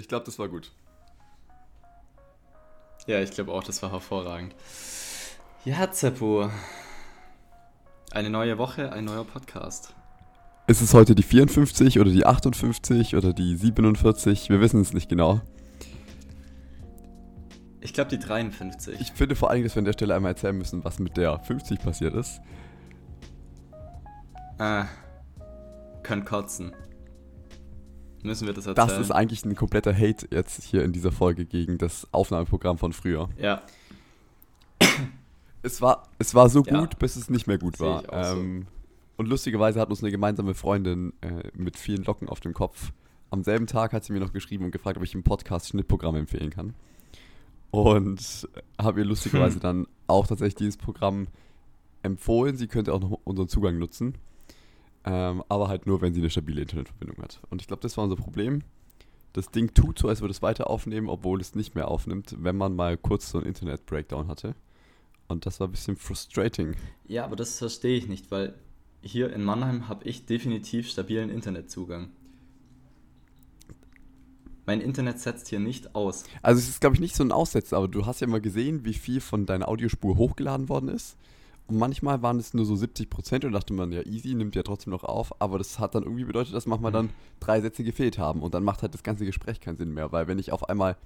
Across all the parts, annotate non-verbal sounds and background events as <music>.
Ich glaube, das war gut. Ja, ich glaube auch, das war hervorragend. Ja, Zeppo. Eine neue Woche, ein neuer Podcast. Ist es heute die 54 oder die 58 oder die 47? Wir wissen es nicht genau. Ich glaube die 53. Ich finde vor allem, dass wir an der Stelle einmal erzählen müssen, was mit der 50 passiert ist. Ah, können kotzen. Müssen wir das erzählen? Das ist eigentlich ein kompletter Hate jetzt hier in dieser Folge gegen das Aufnahmeprogramm von früher. Ja. Es war, es war so Ja. gut, bis es nicht mehr gut Sehe war. auch so. Ähm, und lustigerweise hat uns eine gemeinsame Freundin äh, mit vielen Locken auf dem Kopf. Am selben Tag hat sie mir noch geschrieben und gefragt, ob ich im Podcast Schnittprogramm empfehlen kann. Und habe ihr lustigerweise Hm. <laughs> dann auch tatsächlich dieses Programm empfohlen. Sie könnte auch noch unseren Zugang nutzen. Ähm, aber halt nur, wenn sie eine stabile Internetverbindung hat. Und ich glaube, das war unser Problem. Das Ding tut so, als würde es weiter aufnehmen, obwohl es nicht mehr aufnimmt, wenn man mal kurz so einen Internet-Breakdown hatte. Und das war ein bisschen frustrating. Ja, aber das verstehe ich nicht, weil hier in Mannheim habe ich definitiv stabilen Internetzugang. Mein Internet setzt hier nicht aus. Also es ist, glaube ich, nicht so ein Aussetzer, aber du hast ja mal gesehen, wie viel von deiner Audiospur hochgeladen worden ist. Und manchmal waren es nur so 70 Prozent und dachte man, ja easy, nimmt ja trotzdem noch auf. Aber das hat dann irgendwie bedeutet, dass manchmal dann drei Sätze gefehlt haben. Und dann macht halt das ganze Gespräch keinen Sinn mehr. Weil wenn ich auf einmal...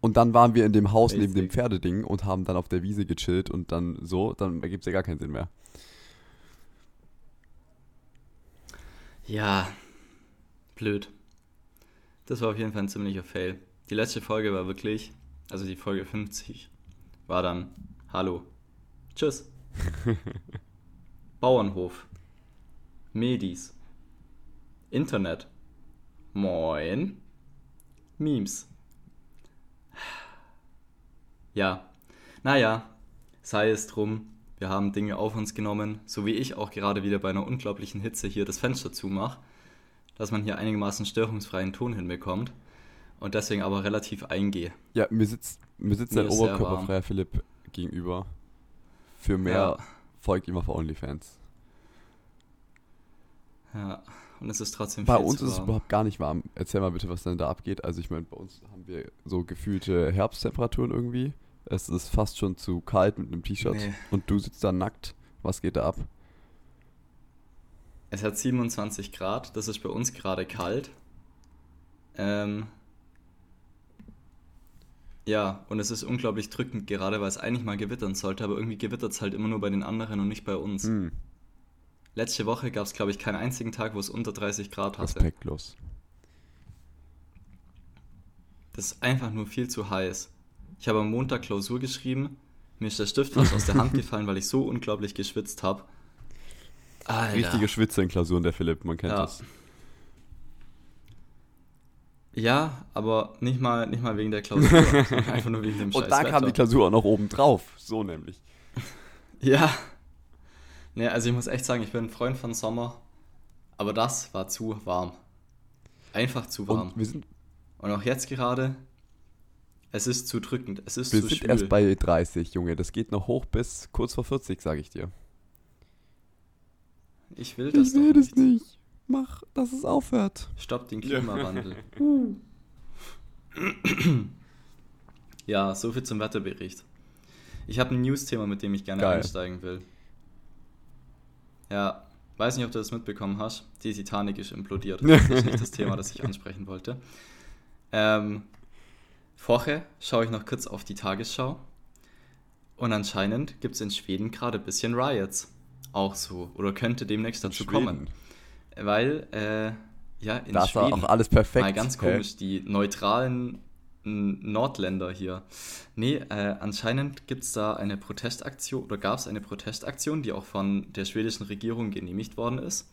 Und dann waren wir in dem Haus neben dem. Pferdeding und haben dann auf der Wiese gechillt und dann so, dann ergibt es ja gar keinen Sinn mehr. Ja, blöd. Das war auf jeden Fall ein ziemlicher Fail. Die letzte Folge war wirklich, also die Folge 50, war dann Hallo, Tschüss, Bauernhof, Medis, Internet, Moin, Memes. Ja, naja, sei es drum, wir haben Dinge auf uns genommen, so wie ich auch gerade wieder bei einer unglaublichen Hitze hier das Fenster zumache, dass man hier einigermaßen störungsfreien Ton hinbekommt und deswegen aber relativ eingehe. Ja, mir sitzt, mir sitzt Mir ein oberkörperfreier Philipp gegenüber. Für mehr Ja. folgt ihm auf OnlyFans. Ja, und es ist trotzdem Bei uns ist es überhaupt gar nicht warm. Erzähl mal bitte, was denn da abgeht. Also ich meine, bei uns haben wir so gefühlte Herbsttemperaturen irgendwie. Es ist fast schon zu kalt mit einem T-Shirt. Nee. Und du sitzt da nackt. Was geht da ab? Es hat 27 Grad, das ist bei uns gerade kalt. Ähm, ja, und es ist unglaublich drückend gerade, weil es eigentlich mal gewittern sollte, aber irgendwie gewittert es halt immer nur bei den anderen und nicht bei uns. Hm, Letzte Woche gab es, glaube ich, keinen einzigen Tag, wo es unter 30 Grad hatte. respektlos. Das ist einfach nur viel zu heiß. Ich habe am Montag Klausur geschrieben, mir ist der Stift fast aus der Hand <laughs> gefallen, weil ich so unglaublich geschwitzt habe. Richtige Schwitze in Klausuren, der Philipp, man kennt Ja. das. Ja, aber nicht mal, nicht mal wegen der <laughs> Klausur, einfach nur wegen dem Und da scheiß kam die. Klausur auch noch oben drauf. So nämlich. <laughs> Ja. Ne, also ich muss echt sagen, ich bin ein Freund von Sommer, aber das war zu warm. Einfach zu warm. Und wir sind, Und auch jetzt gerade, es ist zu drückend, es ist wir zu sind schwül. erst bei 30, Junge. Das geht noch hoch bis kurz vor 40, sage ich dir. ich will das ich will doch das nicht. Mach, dass es aufhört. Stopp den Klimawandel. <laughs> ja, so viel zum Wetterbericht. Ich habe ein News-Thema, mit dem ich gerne Geil. einsteigen will. Ja, weiß nicht, ob du das mitbekommen hast. Die Titanic ist implodiert. Das ist nicht das Thema, das ich <laughs> ansprechen wollte. Ähm, vorher schaue ich noch kurz auf die Tagesschau. Und anscheinend gibt es in Schweden gerade ein bisschen Riots. Auch so. Oder könnte demnächst dazu kommen. Weil, äh, ja, in Da Schweden. auch alles perfekt. Mal ganz komisch, die neutralen Nordländer hier. Nee, äh, anscheinend gibt es da eine Protestaktion oder gab es eine Protestaktion, die auch von der schwedischen Regierung genehmigt worden ist,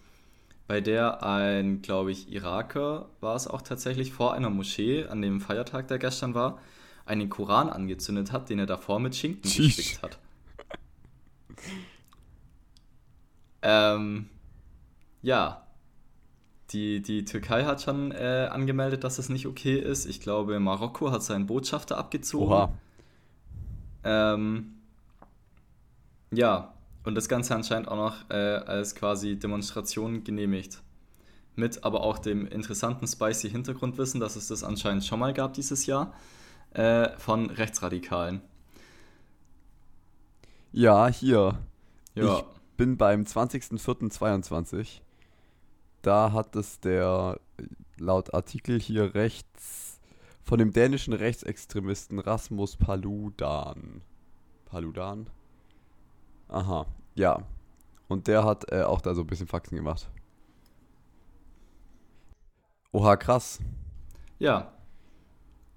bei der ein, glaube ich, Iraker war es auch tatsächlich vor einer Moschee an dem Feiertag, der gestern war, einen Koran angezündet hat, den er davor mit Schinken Tschüss. gespickt hat. Ähm, ja, die, die Türkei hat schon äh, angemeldet, dass es nicht okay ist. Ich glaube, Marokko hat seinen Botschafter abgezogen. Oha. Ähm, ja, und das Ganze anscheinend auch noch äh, als quasi Demonstration genehmigt. mit aber auch dem interessanten spicy Hintergrundwissen, dass es das anscheinend schon mal gab dieses Jahr, äh, von Rechtsradikalen. Ja, hier. Ja. Ich bin beim 20.04.22. Da hat es der, laut Artikel hier rechts, von dem dänischen Rechtsextremisten Rasmus Paludan. Paludan? Aha, ja. Und der hat äh, auch da so ein bisschen Faxen gemacht. Oha, krass. Ja.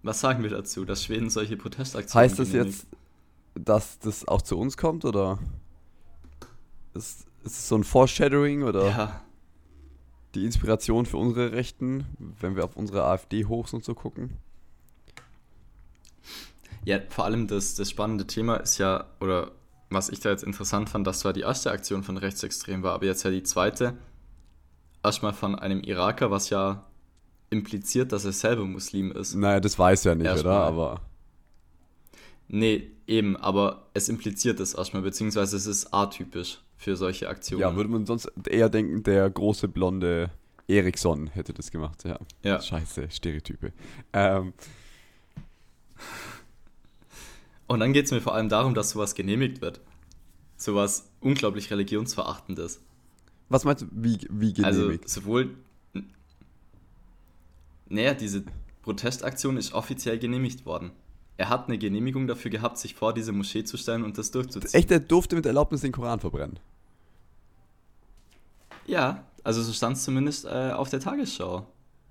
Was sagen wir dazu, dass Schweden solche Protestaktionen Heißt das jetzt, dass das auch zu uns kommt oder ist, ist es so ein Foreshadowing oder Ja, die Inspiration für unsere Rechten, wenn wir auf unsere AfD-Hochs und so gucken? ja, vor allem das, das spannende Thema ist ja, oder was ich da jetzt interessant fand, das zwar die erste Aktion von Rechtsextremen war, aber jetzt ja die zweite, erstmal von einem Iraker, was ja impliziert, dass er selber Muslim ist. Naja, das weiß ja nicht, Erstmal. oder? Aber Nee, eben, aber es impliziert es erstmal, beziehungsweise es ist atypisch für solche Aktionen. ja, würde man sonst eher denken, der große blonde Eriksson hätte das gemacht, ja. Ja. Scheiße, Stereotype. Ähm, Und dann geht es mir vor allem darum, dass sowas genehmigt wird. Sowas unglaublich religionsverachtendes. was meinst du, wie, wie genehmigt? Also sowohl. Naja, diese Protestaktion ist offiziell genehmigt worden. Er hat eine Genehmigung dafür gehabt, sich vor diese Moschee zu stellen und das durchzuziehen. Echt, der durfte mit Erlaubnis den Koran verbrennen. Ja, also so stand es zumindest äh, auf der Tagesschau,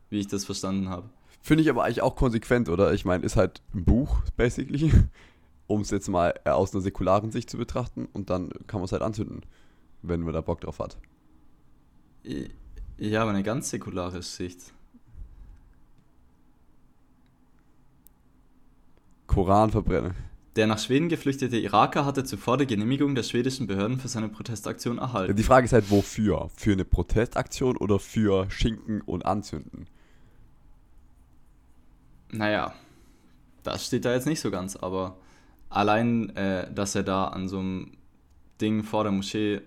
wie ich das verstanden habe. Finde ich aber eigentlich auch konsequent, oder? Ich meine, ist halt ein Buch, basically, <laughs> um es jetzt mal äh, aus einer säkularen Sicht zu betrachten und dann kann man es halt anzünden, wenn man da Bock drauf hat. Ja, aber eine ganz säkulare Sicht. Koran verbrennen. Der nach Schweden geflüchtete Iraker hatte zuvor die Genehmigung der schwedischen Behörden für seine Protestaktion erhalten. Die Frage ist halt, wofür? Für eine Protestaktion oder für Schinken und Anzünden? Naja, das steht da jetzt nicht so ganz, aber allein, äh, dass er da an so einem Ding vor der Moschee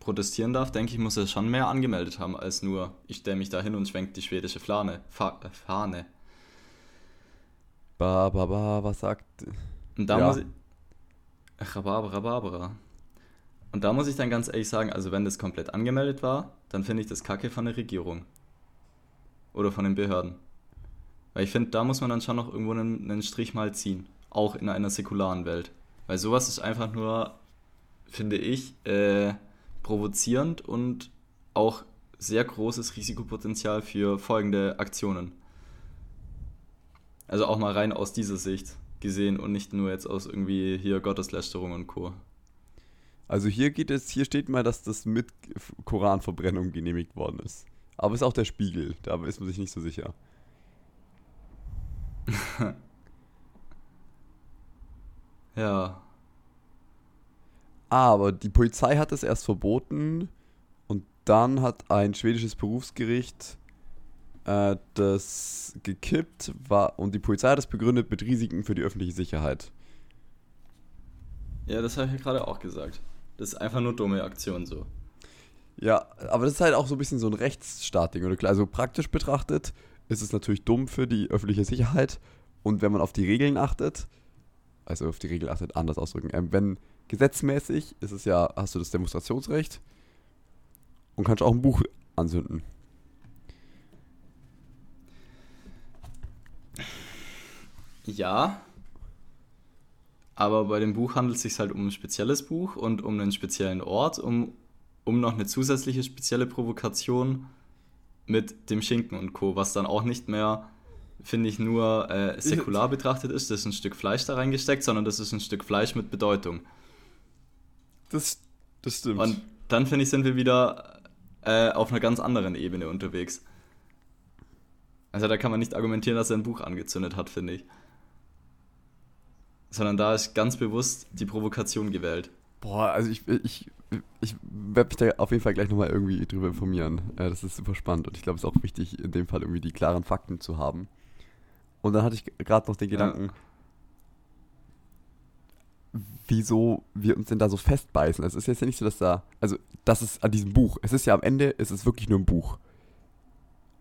protestieren darf, denke ich, muss er schon mehr angemeldet haben, als nur, ich stelle mich da hin und schwenke die schwedische Flane, Fa Fahne. Ba, ba, ba, was sagt. Und da Ja. muss ich. Rhabarbra, Rhabarbra. Und da muss ich dann ganz ehrlich sagen, also wenn das komplett angemeldet war, dann finde ich das kacke von der Regierung. Oder von den Behörden. Weil ich finde, da muss man dann schon noch irgendwo einen, einen Strich mal ziehen. Auch in einer säkularen Welt. Weil sowas ist einfach nur, finde ich, äh, provozierend und auch sehr großes Risikopotenzial für folgende Aktionen. Also auch mal rein aus dieser Sicht gesehen und nicht nur jetzt aus irgendwie hier Gotteslästerung und Co. Also hier geht es, hier steht mal, dass das mit Koranverbrennung genehmigt worden ist. Aber ist auch der Spiegel, da ist man sich nicht so sicher. <laughs> Ja. Aber die Polizei hat es erst verboten und dann hat ein schwedisches Berufsgericht äh, das gekippt war, und die Polizei hat es begründet mit Risiken für die öffentliche Sicherheit. Ja, das habe ich ja gerade auch gesagt. Das ist einfach nur dumme Aktion so. Ja, aber das ist halt auch so ein bisschen so ein Rechtsstaatding. Also praktisch betrachtet ist es natürlich dumm für die öffentliche Sicherheit. Und wenn man auf die Regeln achtet, also auf die Regeln achtet, anders ausdrücken, ähm, wenn gesetzmäßig ist es ja, hast du das Demonstrationsrecht und kannst auch ein Buch anzünden. Ja. Aber bei dem Buch handelt es sich halt um ein spezielles Buch und um einen speziellen Ort, um, um noch eine zusätzliche spezielle Provokation mit dem Schinken und Co., was dann auch nicht mehr, finde ich, nur äh, säkular betrachtet ist. Das ist ein Stück Fleisch da reingesteckt, sondern das ist ein Stück Fleisch mit Bedeutung. Das, das stimmt. Und dann, finde ich, sind wir wieder äh, auf einer ganz anderen Ebene unterwegs. Also da kann man nicht argumentieren, dass er ein Buch angezündet hat, finde ich. Sondern da ist ganz bewusst die Provokation gewählt. Boah, also ich, ich, ich werde mich da auf jeden Fall gleich nochmal irgendwie drüber informieren. Äh, das ist super spannend und ich glaube, es ist auch wichtig, in dem Fall irgendwie die klaren Fakten zu haben. Und dann hatte ich gerade noch den Ja. Gedanken, wieso wir uns denn da so festbeißen. Es ist jetzt ja nicht so, dass da, also das ist an diesem Buch. Es ist ja am Ende, es ist wirklich nur ein Buch.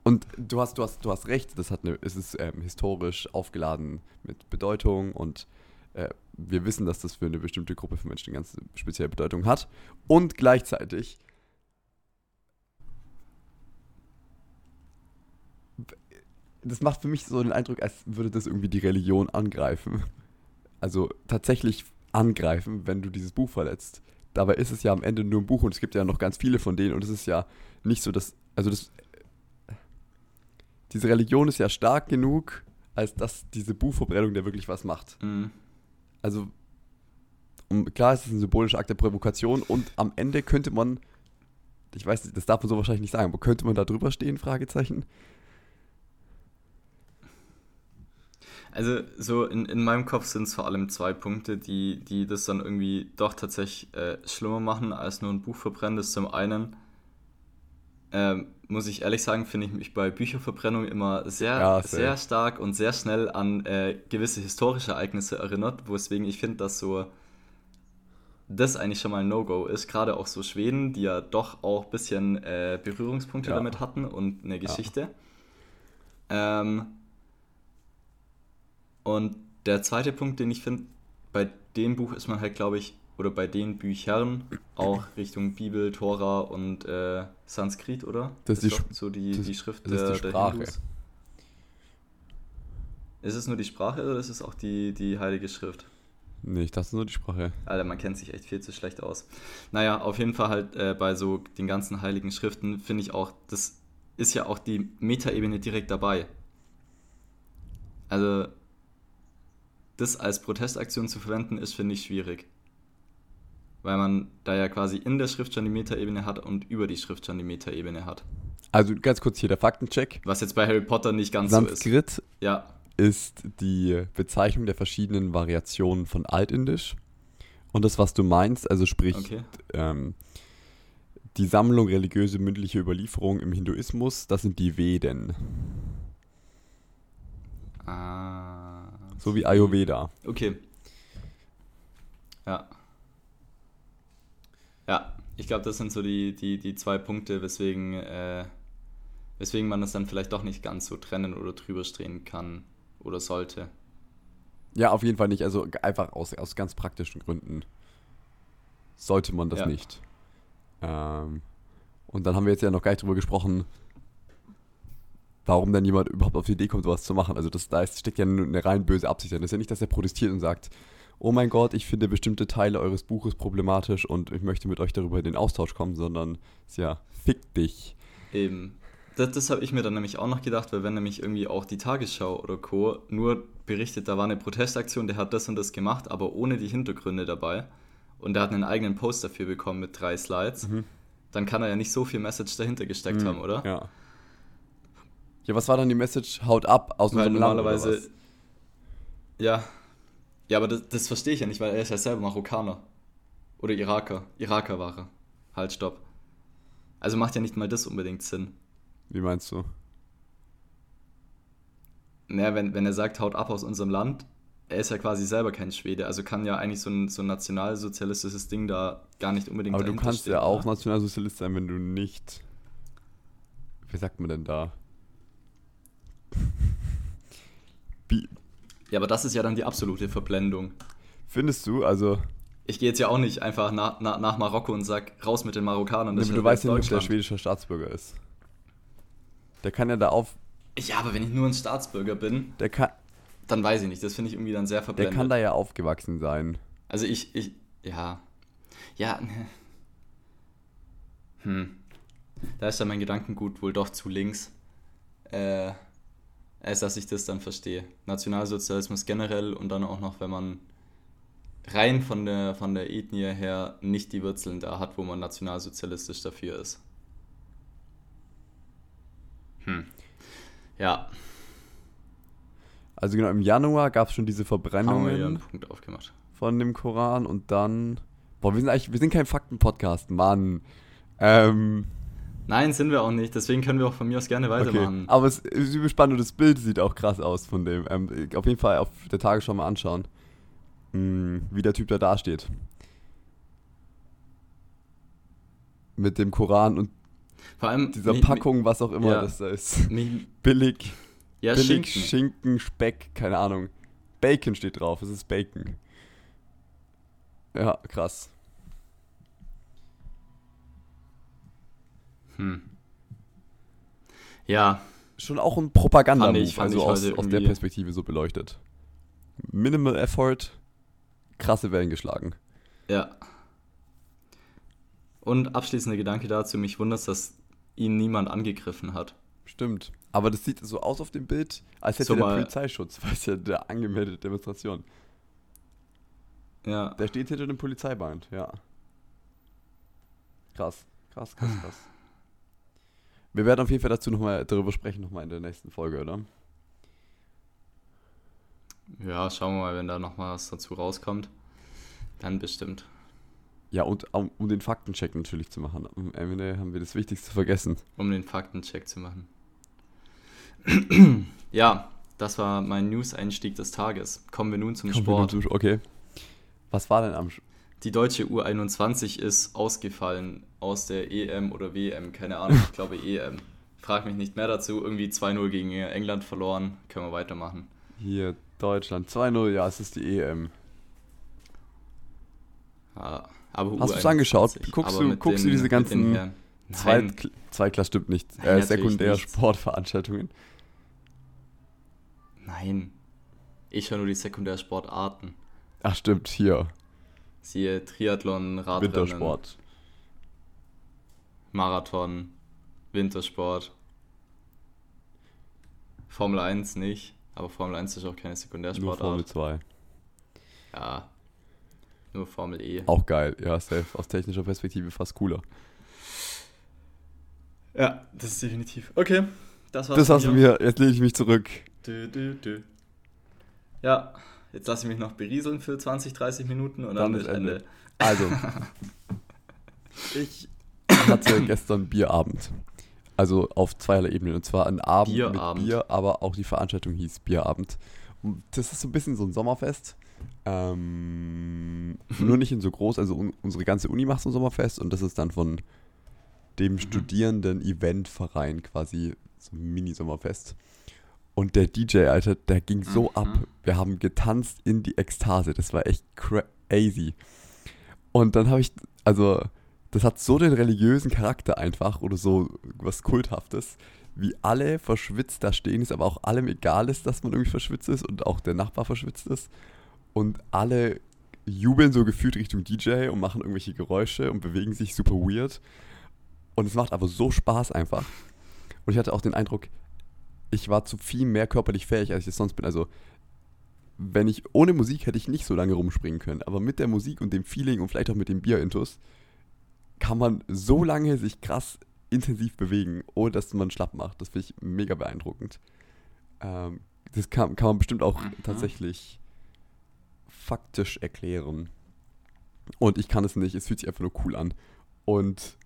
Und du hast, du hast, du hast recht, das hat eine, es ist ähm, historisch aufgeladen mit Bedeutung und äh, wir wissen, dass das für eine bestimmte Gruppe von Menschen eine ganz spezielle Bedeutung hat. Und gleichzeitig das macht für mich so den Eindruck, als würde das irgendwie die Religion angreifen. Also tatsächlich angreifen, wenn du dieses Buch verletzt. Dabei ist es ja am Ende nur ein Buch und es gibt ja noch ganz viele von denen und es ist ja nicht so, dass, also das, diese Religion ist ja stark genug, als dass diese Buchverbrennung der wirklich was macht. Mhm. Also, um, klar, es ist ein symbolischer Akt der Provokation und am Ende könnte man, ich weiß nicht, das darf man so wahrscheinlich nicht sagen, aber könnte man da drüber stehen, Fragezeichen? Also so in, in meinem Kopf sind es vor allem zwei Punkte, die, die das dann irgendwie doch tatsächlich äh, schlimmer machen, als nur ein Buch verbrennen. Das ist zum einen, äh, muss ich ehrlich sagen, finde ich mich bei Bücherverbrennung immer sehr, Ja, sehr stark und sehr schnell an äh, gewisse historische Ereignisse erinnert, weswegen ich finde, dass so das eigentlich schon mal ein No-Go ist. Gerade auch so Schweden, die ja doch auch ein bisschen äh, Berührungspunkte Ja. damit hatten und eine Geschichte. Ähm, und der zweite Punkt, den ich finde, bei dem Buch ist man halt, glaube ich, oder bei den Büchern auch Richtung Bibel, Tora und äh, Sanskrit, oder? Das ist die so die, das- die Schrift das ist die der, der Sprache. Hindus. Ist es nur die Sprache oder ist es auch die, die Heilige Schrift? Nee, ich dachte nur die Sprache. Alter, man kennt sich echt viel zu schlecht aus. Naja, auf jeden Fall halt äh, bei so den ganzen heiligen Schriften finde ich auch, das ist ja auch die Metaebene direkt dabei. Also, das als Protestaktion zu verwenden, ist, finde ich, schwierig. Weil man da ja quasi in der Schrift schon die Metaebene hat und über die Schrift schon die Metaebene hat. Also ganz kurz hier der Faktencheck. Was jetzt bei Harry Potter nicht ganz so ist. Sanskrit Ja, ist die Bezeichnung der verschiedenen Variationen von Altindisch. Und das, was du meinst, also sprich okay. ähm, die Sammlung religiöse mündliche Überlieferungen im Hinduismus, das sind die Veden. Ah. So wie Ayurveda. Okay. Ja. Ich glaube, das sind so die, die, die zwei Punkte, weswegen, äh, weswegen man das dann vielleicht doch nicht ganz so trennen oder drüber stehen kann oder sollte. Ja, auf jeden Fall nicht. Also einfach aus, aus ganz praktischen Gründen sollte man das Ja. nicht. Ähm, und dann haben wir jetzt ja noch gar nicht drüber gesprochen, warum dann jemand überhaupt auf die Idee kommt, sowas zu machen. Also das, da steckt ja eine rein böse Absicht drin. Das ist ja nicht, dass er protestiert und sagt, oh mein Gott, ich finde bestimmte Teile eures Buches problematisch und ich möchte mit euch darüber in den Austausch kommen, sondern ist ja, fick dich. Eben. Das, das habe ich mir dann nämlich auch noch gedacht, weil wenn nämlich irgendwie auch die Tagesschau oder Co. nur berichtet, da war eine Protestaktion, der hat das und das gemacht, aber ohne die Hintergründe dabei und der hat einen eigenen Post dafür bekommen mit drei Slides, dann kann er ja nicht so viel Message dahinter gesteckt haben, oder? Mhm. Ja. Ja, was war dann die Message? Haut ab aus oder normalerweise. was? Ja. Ja, aber das, das verstehe ich ja nicht, weil er ist ja selber Marokkaner. Oder Iraker. Iraker war er. Halt, stopp. Also macht ja nicht mal das unbedingt Sinn. Wie meinst du? Naja, wenn, wenn er sagt, haut ab aus unserem Land, er ist ja quasi selber kein Schwede. Also kann ja eigentlich so ein, so ein nationalsozialistisches Ding da gar nicht unbedingt Aber du kannst stehen, ja auch oder? Nationalsozialist sein, wenn du nicht. Wie sagt man denn da? Ja, aber das ist ja dann die absolute Verblendung. findest du? Also, Ich gehe jetzt ja auch nicht einfach nach, nach, nach Marokko und sag, raus mit den Marokkanern. das du weißt ja nicht, ob der schwedischer Staatsbürger ist. Der kann ja da auf. Ja, aber wenn ich nur ein Staatsbürger bin, Der kann, dann weiß ich nicht. Das finde ich irgendwie dann sehr der verblendet. kann da ja aufgewachsen sein. Also ich, ich, ja. Ja, ne. Hm. Da ist dann mein Gedankengut wohl doch zu links. Äh, als dass ich das dann verstehe. Nationalsozialismus generell und dann auch noch, wenn man rein von der, von der Ethnie her nicht die Wurzeln da hat, wo man nationalsozialistisch dafür ist. Hm. Ja, Also genau, im Januar gab es schon diese Verbrennungen von dem Koran und dann. Boah, wir sind eigentlich, wir sind kein Fakten-Podcast, Mann. Ähm, Nein, sind wir auch nicht. Deswegen können wir auch von mir aus gerne okay. weitermachen. Aber es ist übel spannend und das Bild sieht auch krass aus von dem. Ähm, auf jeden Fall auf der Tagesschau mal anschauen. mh, wie der Typ da dasteht. Mit dem Koran und Vor allem dieser mi- Packung, was auch immer ja. das da ist. Mi, mi, Billig, ja, billig Schinken. Schinken, Speck, keine Ahnung. Bacon steht drauf, es ist Bacon. Ja, krass. Hm. Ja, Schon auch ein propaganda ich- also aus, aus der Perspektive so beleuchtet. Minimal Effort, krasse Wellen geschlagen. ja. Und abschließender Gedanke dazu, mich wundert es, dass ihn niemand angegriffen hat. Stimmt. Aber das sieht so aus auf dem Bild, als hätte So der Polizeischutz, <laughs> weil es ja der angemeldete Demonstration. Ja. Der steht hinter dem Polizeiband, ja. Krass, krass, krass, krass. Wir werden auf jeden Fall dazu nochmal darüber sprechen, nochmal in der nächsten Folge, oder? Ja, schauen wir mal, wenn da noch mal was dazu rauskommt. Dann bestimmt. Ja, und um, um den Faktencheck natürlich zu machen. Am Ende haben wir das Wichtigste vergessen. um den Faktencheck zu machen. ja, das war mein News-Einstieg des Tages. Kommen wir nun zum Kommen Sport. nun zum- Okay. Was war denn am Die deutsche U21 ist ausgefallen aus der EM oder WM, keine Ahnung, ich glaube <laughs> EM. Frag mich nicht mehr dazu. Irgendwie 2-0 gegen England verloren. Können wir weitermachen. Hier, Deutschland 2-0, ja, es ist die EM. Ja, aber Hast du's U21, angeschaut? Guckst aber du- guckst du den- diese mit ganzen den Herren. Nein, Zweit, Zweitklass stimmt nicht. Nein, Äh, Sekundär-Sportveranstaltungen. nein. Ich höre nur die Sekundärsportarten. Ach stimmt, hier. Siehe Triathlon, Radrennen, Wintersport. Marathon, Wintersport. Formel 1 nicht, aber Formel 1 ist auch keine Nur Formel Sekundärsportart. 2. Ja. Nur Formel E. Auch geil, ja, safe. Aus technischer Perspektive fast cooler. Ja, das ist definitiv. Okay, das war's. Das von hast du mir, jetzt lege ich mich zurück. Dü, dü, dü. Ja, jetzt lasse ich mich noch berieseln für 20, 30 Minuten und dann, Dann ist Ende. Ende. Also, <laughs> ich hatte gestern Bierabend. Also auf zweierlei Ebenen. Und zwar ein Abend Bierabend. mit Bier, aber auch die Veranstaltung hieß Bierabend. Und das ist so ein bisschen so ein Sommerfest. Ähm, <laughs> nur nicht in so groß. Also un unsere ganze Uni macht so ein Sommerfest und das ist dann von dem Mhm. Studierenden-Eventverein quasi so ein Mini-Sommerfest. Und der DJ, Alter, der ging so Mhm. ab. Wir haben getanzt in die Ekstase. Das war echt crazy. Und dann habe ich, also, das hat so den religiösen Charakter einfach oder so was Kulthaftes, wie alle verschwitzt da stehen, ist aber auch allem egal ist, dass man irgendwie verschwitzt ist und auch der Nachbar verschwitzt ist. Und alle jubeln so gefühlt Richtung DJ und machen irgendwelche Geräusche und bewegen sich super weird. Und es macht aber so Spaß einfach. Und ich hatte auch den Eindruck, ich war zu viel mehr körperlich fähig, als ich es sonst bin. Also, wenn ich ohne Musik hätte ich nicht so lange rumspringen können. Aber mit der Musik und dem Feeling und vielleicht auch mit dem Bier-Intus kann man so lange sich krass intensiv bewegen, ohne dass man schlapp macht. Das finde ich mega beeindruckend. Ähm, das kann, kann man bestimmt auch Mhm. tatsächlich faktisch erklären. Und ich kann es nicht, es fühlt sich einfach nur cool an. Und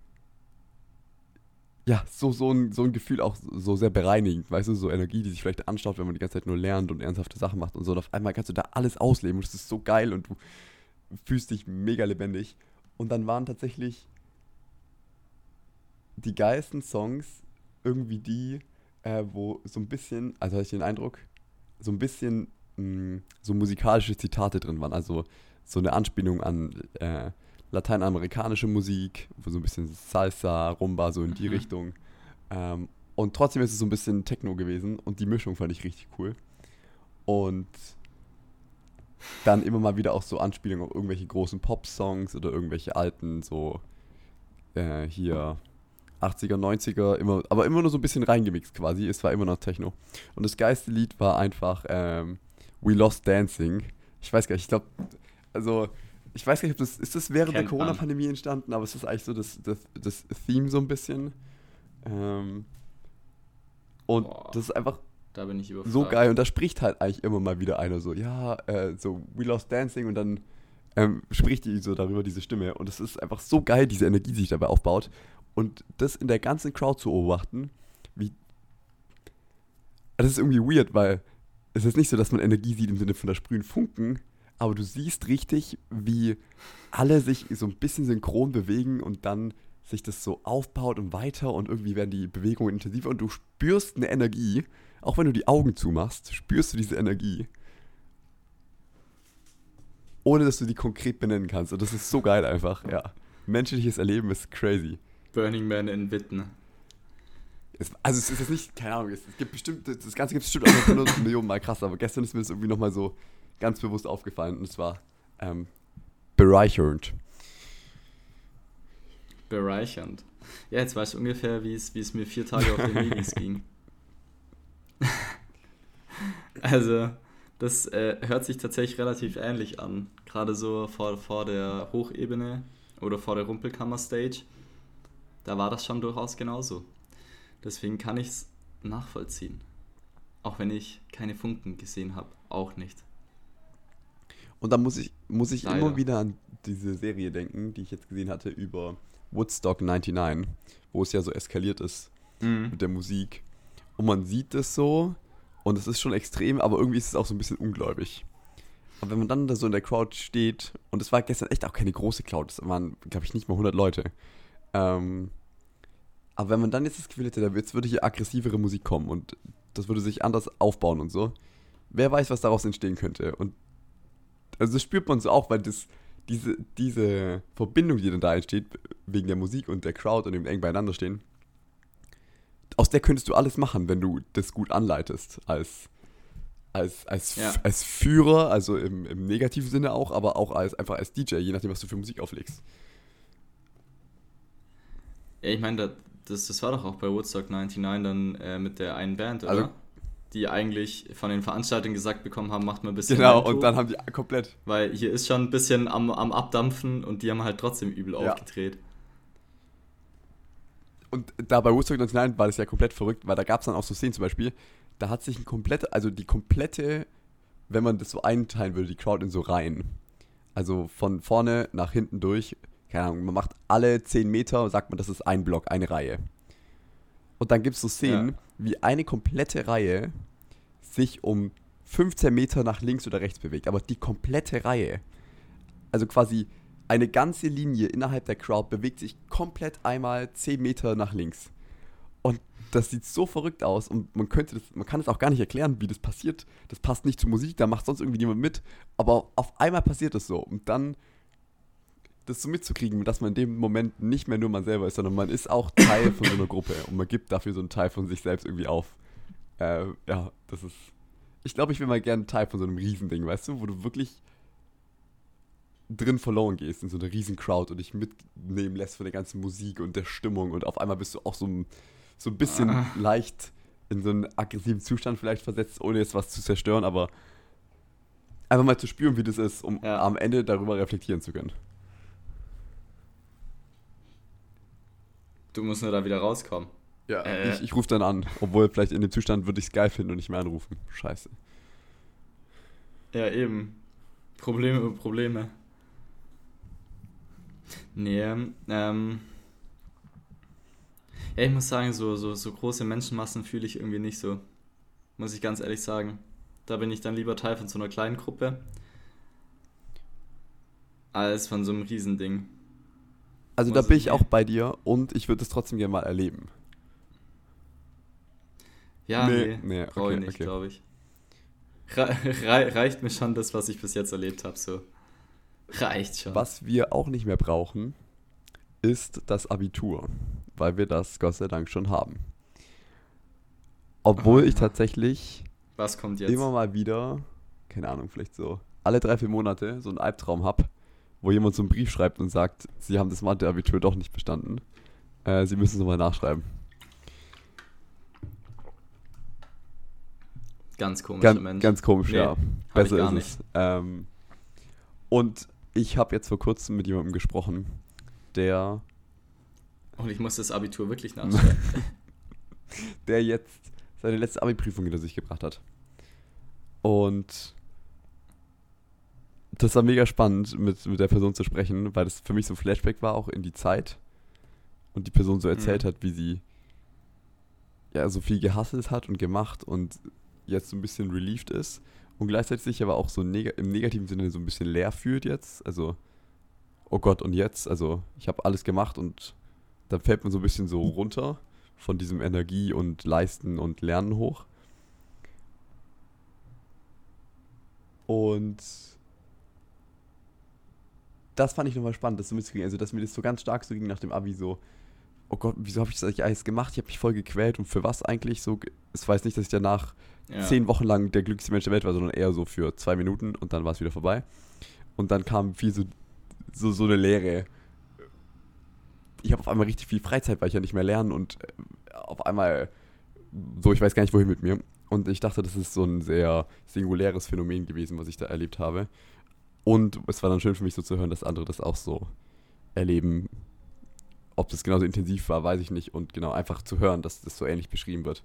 ja, so, so, ein, so ein Gefühl auch so sehr bereinigend, weißt du, so Energie, die sich vielleicht anstaut, wenn man die ganze Zeit nur lernt und ernsthafte Sachen macht und so. Und auf einmal kannst du da alles ausleben und es ist so geil und du fühlst dich mega lebendig. Und dann waren tatsächlich die geilsten Songs irgendwie die, äh, wo so ein bisschen, also hatte ich den Eindruck, so ein bisschen mh, so musikalische Zitate drin waren. Also so eine Anspielung an äh, lateinamerikanische Musik, so ein bisschen Salsa, Rumba, so in die Mhm. Richtung. Ähm, und trotzdem ist es so ein bisschen Techno gewesen und die Mischung fand ich richtig cool. Und dann immer mal wieder auch so Anspielungen auf irgendwelche großen Pop-Songs oder irgendwelche alten, so äh, hier 80er, 90er, immer, aber immer nur so ein bisschen reingemixt quasi. Es war immer noch Techno. Und das geilste Lied war einfach ähm, We Lost Dancing. Ich weiß gar nicht, ich glaube, also ich weiß gar nicht, ob das, ist das während der Kennt man. Corona-Pandemie entstanden, aber es ist eigentlich so das, das, das Theme so ein bisschen. Ähm, und Boah. das ist einfach so geil. Und da spricht halt eigentlich immer mal wieder einer so, ja, äh, so We Lost Dancing und dann ähm, spricht die so darüber, diese Stimme. Und es ist einfach so geil, diese Energie, die sich dabei aufbaut. Und das in der ganzen Crowd zu beobachten, wie. Das ist irgendwie weird, weil es ist nicht so, dass man Energie sieht im Sinne von der sprühen Funken, aber du siehst richtig, wie alle sich so ein bisschen synchron bewegen und dann sich das so aufbaut und weiter und irgendwie werden die Bewegungen intensiver und du spürst eine Energie, auch wenn du die Augen zumachst, spürst du diese Energie. Ohne dass du die konkret benennen kannst. Und das ist so geil einfach, ja. Menschliches Erleben ist crazy. Burning Man in Witten. Es, also es ist jetzt nicht, keine Ahnung, es, es gibt bestimmt, das Ganze gibt es bestimmt auch noch 100 Millionen Mal krasser, aber gestern ist mir das irgendwie nochmal so ganz bewusst aufgefallen und es war ähm, bereichernd. Bereichernd. Ja, jetzt weißt du ungefähr, wie es, wie es mir vier Tage auf den <laughs> Medis ging. also, das äh, hört sich tatsächlich relativ ähnlich an. Gerade so vor, vor der Hochebene oder vor der Rumpelkammer-Stage. Da war das schon durchaus genauso. Deswegen kann ich es nachvollziehen. Auch wenn ich keine Funken gesehen habe. Auch nicht. Und dann muss ich, muss ich immer wieder an diese Serie denken, die ich jetzt gesehen hatte über Woodstock 99, wo es ja so eskaliert ist mhm. mit der Musik. Und man sieht es so und es ist schon extrem, aber irgendwie ist es auch so ein bisschen ungläubig. Aber wenn man dann da so in der Crowd steht, und es war gestern echt auch keine große Crowd, es waren, glaube ich, nicht mal 100 Leute. Ähm, aber wenn man dann jetzt das Gefühl hätte, da jetzt würde hier aggressivere Musik kommen und das würde sich anders aufbauen und so, wer weiß, was daraus entstehen könnte. Und also das spürt man so auch, weil das, diese, diese Verbindung, die dann da entsteht, wegen der Musik und der Crowd und dem eng beieinander stehen, aus der könntest du alles machen, wenn du das gut anleitest, als, als, als, ja. als Führer, also im, im negativen Sinne auch, aber auch als einfach als DJ, je nachdem, was du für Musik auflegst. Ja, ich meine, das, das war doch auch bei Woodstock 99 dann äh, mit der einen Band, oder? Also, die eigentlich von den Veranstaltern gesagt bekommen haben, macht mal ein bisschen. Genau, und dann haben die komplett. Weil hier ist schon ein bisschen am, am Abdampfen und die haben halt trotzdem übel ja. aufgedreht. Und da bei Woodstock 99 war das ja komplett verrückt, weil da gab es dann auch so Szenen zum Beispiel, da hat sich ein komplette, also die komplette, wenn man das so einteilen würde, die Crowd in so Reihen. Also von vorne nach hinten durch, keine Ahnung, man macht alle 10 Meter, sagt man, das ist ein Block, eine Reihe. Und dann gibt es so Szenen, ja. wie eine komplette Reihe sich um 15 Meter nach links oder rechts bewegt. Aber die komplette Reihe, also quasi eine ganze Linie innerhalb der Crowd, bewegt sich komplett einmal 10 Meter nach links. Und das sieht so verrückt aus und man könnte das, man kann es auch gar nicht erklären, wie das passiert. Das passt nicht zur Musik, da macht sonst irgendwie niemand mit. Aber auf einmal passiert das so. Und dann das so mitzukriegen, dass man in dem Moment nicht mehr nur man selber ist, sondern man ist auch Teil von so einer Gruppe und man gibt dafür so einen Teil von sich selbst irgendwie auf. Äh, ja, das ist. Ich glaube, ich will mal gerne Teil von so einem Riesending, weißt du, wo du wirklich drin verloren gehst in so einer riesen Crowd und dich mitnehmen lässt von der ganzen Musik und der Stimmung und auf einmal bist du auch so ein, so ein bisschen ah. leicht in so einen aggressiven Zustand vielleicht versetzt, ohne jetzt was zu zerstören, aber einfach mal zu spüren, wie das ist, um ja. am Ende darüber reflektieren zu können. Du musst nur da wieder rauskommen. Ja, äh. ich, ich rufe dann an. Obwohl, vielleicht in dem Zustand würde ich es geil finden und nicht mehr anrufen. Scheiße. Ja, eben. Probleme über Probleme. Nee, ähm. Ja, ich muss sagen, so, so, so große Menschenmassen fühle ich irgendwie nicht so. Muss ich ganz ehrlich sagen. Da bin ich dann lieber Teil von so einer kleinen Gruppe als von so einem Riesending. Also da bin ich auch bei dir und ich würde es trotzdem gerne mal erleben. Ja, nee, nee, nee brauche okay, ich nicht, okay. glaube ich. Re <laughs> reicht mir schon das, was ich bis jetzt erlebt habe, so. Reicht schon. Was wir auch nicht mehr brauchen, ist das Abitur, weil wir das Gott sei Dank schon haben. Obwohl oh, ich tatsächlich was kommt jetzt? immer mal wieder, keine Ahnung, vielleicht so alle drei, vier Monate so einen Albtraum habe, wo jemand so einen Brief schreibt und sagt, sie haben das Mathe-Abitur doch nicht bestanden. Äh, sie müssen es nochmal nachschreiben. Ganz komischer Gan Mensch. Ganz komisch, nee, ja. Besser ist nicht. es. Ähm, und ich habe jetzt vor kurzem mit jemandem gesprochen, der. Und ich muss das Abitur wirklich nachschreiben. <laughs> der jetzt seine letzte Abi-Prüfung hinter sich gebracht hat. Und das war mega spannend, mit, mit der Person zu sprechen, weil das für mich so ein Flashback war, auch in die Zeit. Und die Person so erzählt mhm. hat, wie sie ja so viel gehasselt hat und gemacht und jetzt so ein bisschen relieved ist. und gleichzeitig sich aber auch so neg im negativen Sinne so ein bisschen leer fühlt jetzt. Also, oh Gott, und jetzt? Also, ich habe alles gemacht und dann fällt man so ein bisschen so runter von diesem Energie und Leisten und Lernen hoch. Und das fand ich nochmal spannend, das so mitzukriegen. Also, dass mir das so ganz stark so ging nach dem Abi, so, oh Gott, wieso habe ich das eigentlich alles gemacht? Ich habe mich voll gequält und für was eigentlich? So, es weiß nicht, dass ich danach ja. zehn Wochen lang der glücklichste Mensch der Welt war, sondern eher so für zwei Minuten und dann war es wieder vorbei. Und dann kam viel so, so, so eine Leere. Ich habe auf einmal richtig viel Freizeit, weil ich ja nicht mehr lernen und äh, auf einmal so, ich weiß gar nicht, wohin mit mir. Und ich dachte, das ist so ein sehr singuläres Phänomen gewesen, was ich da erlebt habe. Und es war dann schön für mich so zu hören, dass andere das auch so erleben. Ob das genauso intensiv war, weiß ich nicht. Und genau, einfach zu hören, dass das so ähnlich beschrieben wird.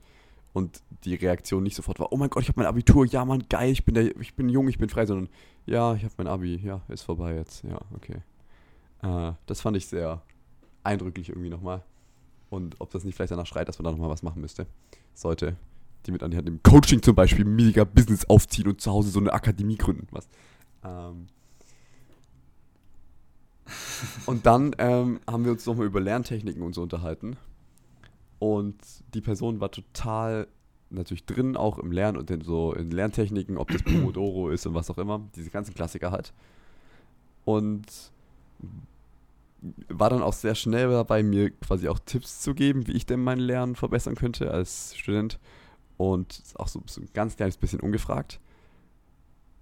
Und die Reaktion nicht sofort war, oh mein Gott, ich habe mein Abitur, ja Mann, geil, ich bin, der, ich bin jung, ich bin frei, sondern ja, ich habe mein Abi, ja, ist vorbei jetzt, ja, okay. Äh, das fand ich sehr eindrücklich irgendwie nochmal. Und ob das nicht vielleicht danach schreit, dass man da nochmal was machen müsste. Sollte die mit an die Hand nehmen. Coaching zum Beispiel, mega Business aufziehen und zu Hause so eine Akademie gründen. Was. Ähm, und dann ähm, haben wir uns nochmal über Lerntechniken und so unterhalten. Und die Person war total natürlich drin, auch im Lernen und in so in Lerntechniken, ob das <clears throat> Pomodoro ist und was auch immer, diese ganzen Klassiker halt. Und war dann auch sehr schnell dabei, mir quasi auch Tipps zu geben, wie ich denn mein Lernen verbessern könnte als Student. Und auch so, so ein ganz kleines bisschen ungefragt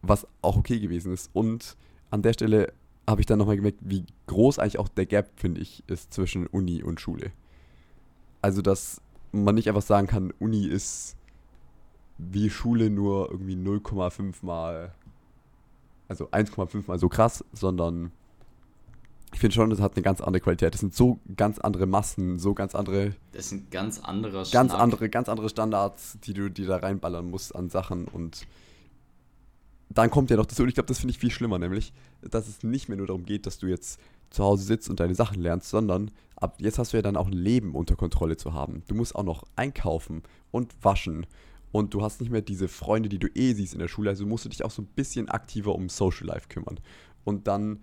was auch okay gewesen ist. Und an der Stelle habe ich dann nochmal gemerkt, wie groß eigentlich auch der Gap, finde ich, ist zwischen Uni und Schule. Also, dass man nicht einfach sagen kann, Uni ist wie Schule nur irgendwie 0,5 mal, also 1,5 mal so krass, sondern ich finde schon, das hat eine ganz andere Qualität. Das sind so ganz andere Massen, so ganz andere. Das sind ganz andere Ganz andere, ganz andere Standards, die du dir da reinballern musst an Sachen und dann kommt ja noch das, und ich glaube, das finde ich viel schlimmer, nämlich, dass es nicht mehr nur darum geht, dass du jetzt zu Hause sitzt und deine Sachen lernst, sondern ab jetzt hast du ja dann auch ein Leben unter Kontrolle zu haben. Du musst auch noch einkaufen und waschen und du hast nicht mehr diese Freunde, die du eh siehst in der Schule, also musst du dich auch so ein bisschen aktiver um Social Life kümmern. Und dann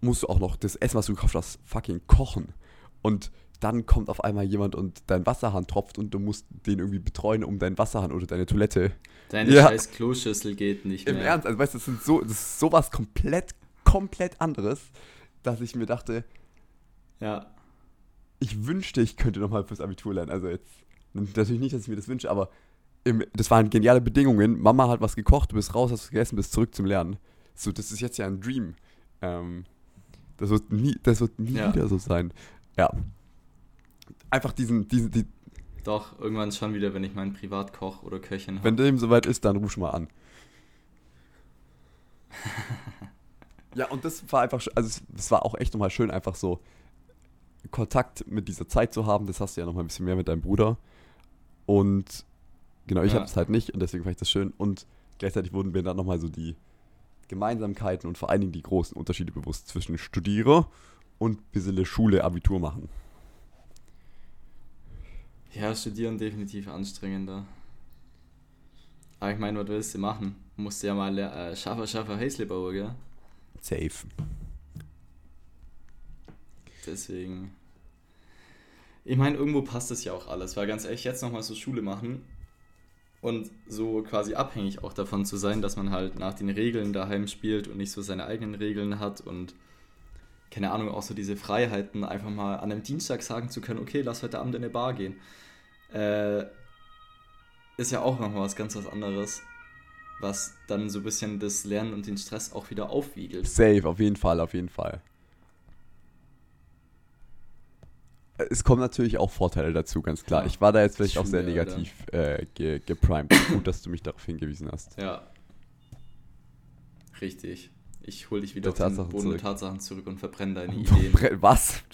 musst du auch noch das Essen, was du gekauft hast, fucking kochen. Und dann kommt auf einmal jemand und dein Wasserhahn tropft und du musst den irgendwie betreuen um deinen Wasserhahn oder deine Toilette. Deine ja. scheiß Kloschüssel geht nicht mehr. Im Ernst, also weißt du, das, sind so, das ist sowas komplett, komplett anderes, dass ich mir dachte, ja. Ich wünschte, ich könnte nochmal fürs Abitur lernen. Also jetzt, natürlich nicht, dass ich mir das wünsche, aber im, das waren geniale Bedingungen. Mama hat was gekocht, du bist raus, hast gegessen, bist zurück zum Lernen. So, das ist jetzt ja ein Dream. Ähm, das wird nie, das wird nie ja. wieder so sein. Ja, einfach diesen, diesen, die, Doch, irgendwann schon wieder, wenn ich meinen Privatkoch oder Köchin habe. Wenn dem soweit ist, dann ruf mal an. <laughs> ja, und das war einfach, also es war auch echt nochmal schön, einfach so Kontakt mit dieser Zeit zu haben. Das hast du ja nochmal ein bisschen mehr mit deinem Bruder. Und genau, ich ja. habe es halt nicht und deswegen fand ich das schön. Und gleichzeitig wurden mir dann nochmal so die Gemeinsamkeiten und vor allen Dingen die großen Unterschiede bewusst zwischen Studiere und bisschen Schule, Abitur machen. Ja, studieren definitiv anstrengender. Aber ich meine, was willst du machen? Musst du ja mal äh, Schaffer, Schaffer, Häsle bauen, gell? Safe. Deswegen. Ich meine, irgendwo passt das ja auch alles, weil ganz ehrlich, jetzt nochmal so Schule machen und so quasi abhängig auch davon zu sein, dass man halt nach den Regeln daheim spielt und nicht so seine eigenen Regeln hat und keine Ahnung, auch so diese Freiheiten, einfach mal an einem Dienstag sagen zu können, okay, lass heute Abend in eine Bar gehen. Äh, ist ja auch nochmal was ganz was anderes, was dann so ein bisschen das Lernen und den Stress auch wieder aufwiegelt. Safe, auf jeden Fall, auf jeden Fall. Es kommen natürlich auch Vorteile dazu, ganz klar. Ja, ich war da jetzt vielleicht auch sehr negativ äh, ge geprimed. Gut, dass du mich darauf hingewiesen hast. Ja. Richtig. Ich hole dich wieder der auf den Boden der Tatsachen zurück und verbrenne deine <laughs> Ideen. Was?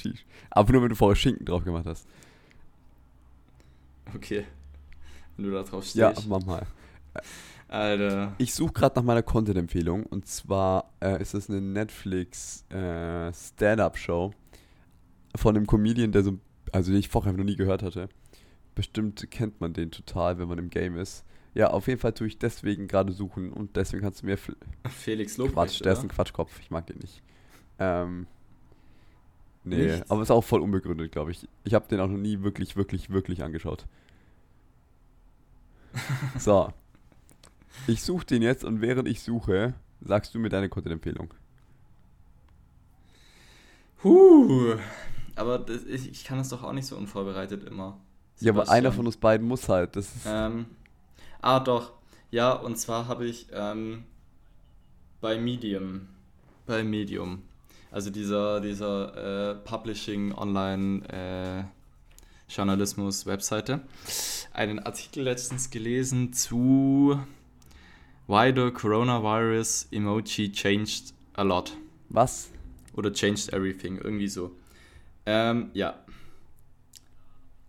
Aber nur, wenn du vorher Schinken drauf gemacht hast. Okay. Wenn du da drauf stehst. Ja, mach mal. Alter. Ich suche gerade nach meiner Content-Empfehlung. Und zwar äh, ist es eine Netflix äh, Stand-Up-Show von einem Comedian, der so, also den ich vorher noch nie gehört hatte. Bestimmt kennt man den total, wenn man im Game ist. Ja, auf jeden Fall tue ich deswegen gerade suchen und deswegen kannst du mir. Felix Lobrecht. Quatsch, der ist ein Quatschkopf, ich mag den nicht. Ähm. Nee, Nichts. aber ist auch voll unbegründet, glaube ich. Ich habe den auch noch nie wirklich, wirklich, wirklich angeschaut. <laughs> so. Ich suche den jetzt und während ich suche, sagst du mir deine Content-Empfehlung. Huh. Aber das, ich, ich, kann das doch auch nicht so unvorbereitet immer. Ja, aber einer von uns beiden muss halt. Das ist ähm, ah, doch. Ja, und zwar habe ich ähm, bei Medium. Bei Medium. Also dieser, dieser äh, Publishing Online äh, Journalismus Webseite. Einen Artikel letztens gelesen zu Why the Coronavirus Emoji Changed a Lot. Was? Oder Changed Everything, irgendwie so. Ähm, ja.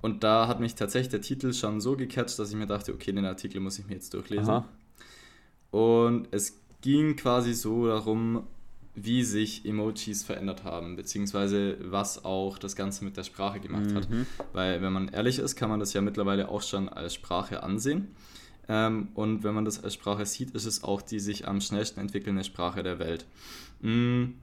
Und da hat mich tatsächlich der Titel schon so gecatcht, dass ich mir dachte, okay, den Artikel muss ich mir jetzt durchlesen. Aha. Und es ging quasi so darum, wie sich Emojis verändert haben, beziehungsweise was auch das Ganze mit der Sprache gemacht mhm. hat. Weil, wenn man ehrlich ist, kann man das ja mittlerweile auch schon als Sprache ansehen. Ähm, und wenn man das als Sprache sieht, ist es auch die sich am schnellsten entwickelnde Sprache der Welt. Mhm.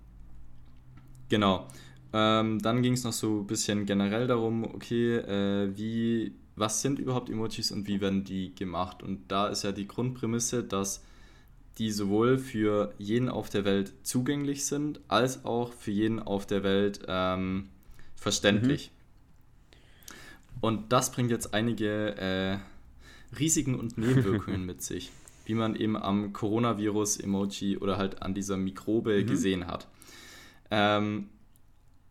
Genau. Ähm, dann ging es noch so ein bisschen generell darum, okay, äh, wie, was sind überhaupt Emojis und wie werden die gemacht? Und da ist ja die Grundprämisse, dass die sowohl für jeden auf der Welt zugänglich sind, als auch für jeden auf der Welt ähm, verständlich. Mhm. Und das bringt jetzt einige äh, Risiken und Nebenwirkungen mit <laughs> sich, wie man eben am Coronavirus-Emoji oder halt an dieser Mikrobe mhm. gesehen hat. Ähm,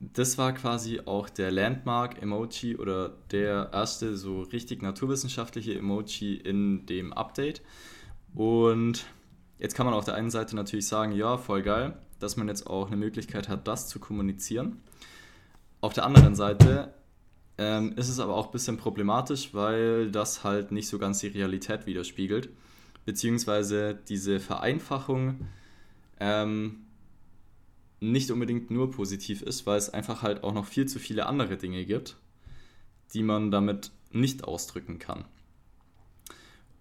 das war quasi auch der Landmark-Emoji oder der erste so richtig naturwissenschaftliche Emoji in dem Update. Und jetzt kann man auf der einen Seite natürlich sagen, ja, voll geil, dass man jetzt auch eine Möglichkeit hat, das zu kommunizieren. Auf der anderen Seite ähm, ist es aber auch ein bisschen problematisch, weil das halt nicht so ganz die Realität widerspiegelt. Beziehungsweise diese Vereinfachung ähm, nicht unbedingt nur positiv ist, weil es einfach halt auch noch viel zu viele andere Dinge gibt, die man damit nicht ausdrücken kann.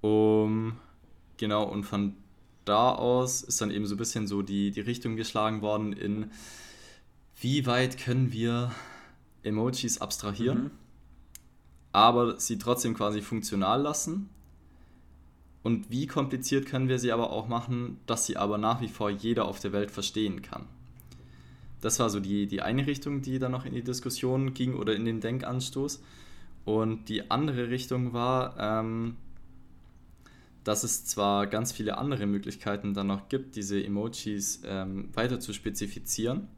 Um, genau, und von da aus ist dann eben so ein bisschen so die, die Richtung geschlagen worden in, wie weit können wir Emojis abstrahieren, mhm. aber sie trotzdem quasi funktional lassen. Und wie kompliziert können wir sie aber auch machen, dass sie aber nach wie vor jeder auf der Welt verstehen kann. Das war so die, die eine Richtung, die dann noch in die Diskussion ging oder in den Denkanstoß. Und die andere Richtung war, ähm, dass es zwar ganz viele andere Möglichkeiten dann noch gibt, diese Emojis ähm, weiter zu spezifizieren.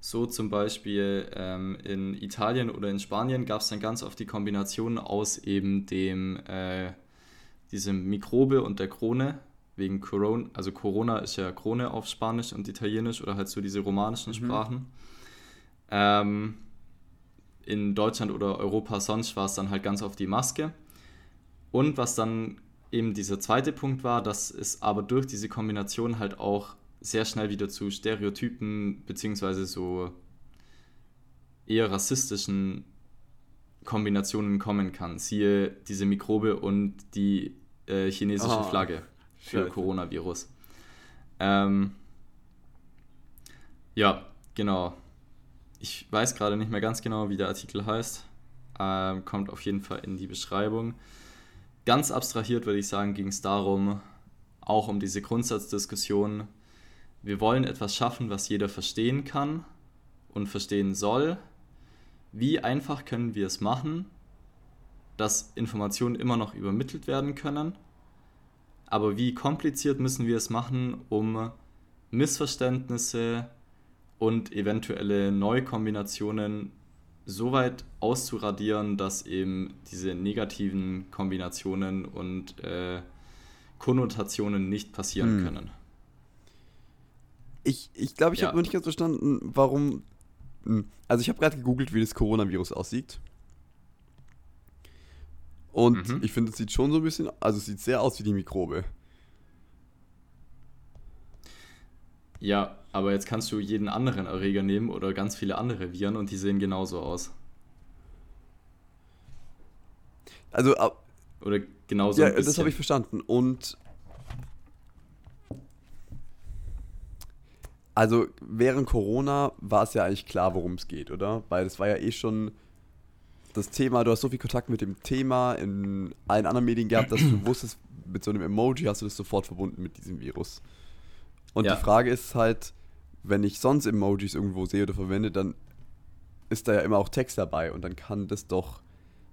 So zum Beispiel ähm, in Italien oder in Spanien gab es dann ganz oft die Kombination aus eben dem, äh, diesem Mikrobe und der Krone, wegen Corona, also Corona ist ja Krone auf Spanisch und Italienisch oder halt so diese romanischen mhm. Sprachen. Ähm, in Deutschland oder Europa sonst war es dann halt ganz auf die Maske. Und was dann eben dieser zweite Punkt war, dass es aber durch diese Kombination halt auch sehr schnell wieder zu Stereotypen beziehungsweise so eher rassistischen Kombinationen kommen kann. Siehe diese Mikrobe und die äh, chinesische oh. Flagge für Scheiße. Coronavirus. Ähm, ja, genau. Ich weiß gerade nicht mehr ganz genau, wie der Artikel heißt. Ähm, kommt auf jeden Fall in die Beschreibung. Ganz abstrahiert würde ich sagen, ging es darum, auch um diese Grundsatzdiskussion. Wir wollen etwas schaffen, was jeder verstehen kann und verstehen soll. Wie einfach können wir es machen, dass Informationen immer noch übermittelt werden können aber wie kompliziert müssen wir es machen, um Missverständnisse und eventuelle Neukombinationen so weit auszuradieren, dass eben diese negativen Kombinationen und äh, Konnotationen nicht passieren hm. können. Ich glaube, ich, glaub, ich ja. habe noch nicht ganz verstanden, warum. Hm, also, ich habe gerade gegoogelt, wie das Coronavirus aussieht. Und mhm. ich finde, es sieht schon so ein bisschen, also es sieht sehr aus wie die Mikrobe. Ja, aber jetzt kannst du jeden anderen Erreger nehmen oder ganz viele andere Viren und die sehen genauso aus. Also, Oder genauso ja, das habe ich verstanden. Und also während Corona war es ja eigentlich klar, worum es geht, oder? Weil es war ja eh schon das Thema, du hast so viel Kontakt mit dem Thema in allen anderen Medien gehabt, dass du wusstest, mit so einem Emoji hast du das sofort verbunden mit diesem Virus. Und Ja. die Frage ist halt, wenn ich sonst Emojis irgendwo sehe oder verwende, dann ist da ja immer auch Text dabei und dann kann das doch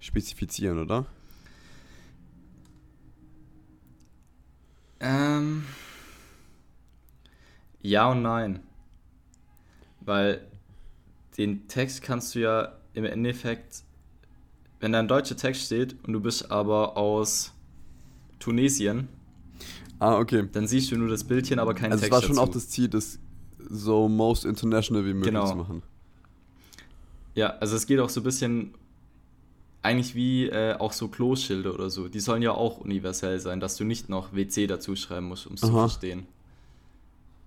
spezifizieren, oder? Ähm, ja und nein. Weil den Text kannst du ja im Endeffekt, wenn da ein deutscher Text steht und du bist aber aus Tunesien, Ah, okay. dann siehst du nur das Bildchen, aber keinen Also es Text war schon dazu. auch das Ziel, das so most international wie möglich Genau. zu machen. Ja, also es geht auch so ein bisschen eigentlich wie äh, auch so Kloschilder oder so. Die sollen ja auch universell sein, dass du nicht noch WC dazu schreiben musst, um es zu verstehen.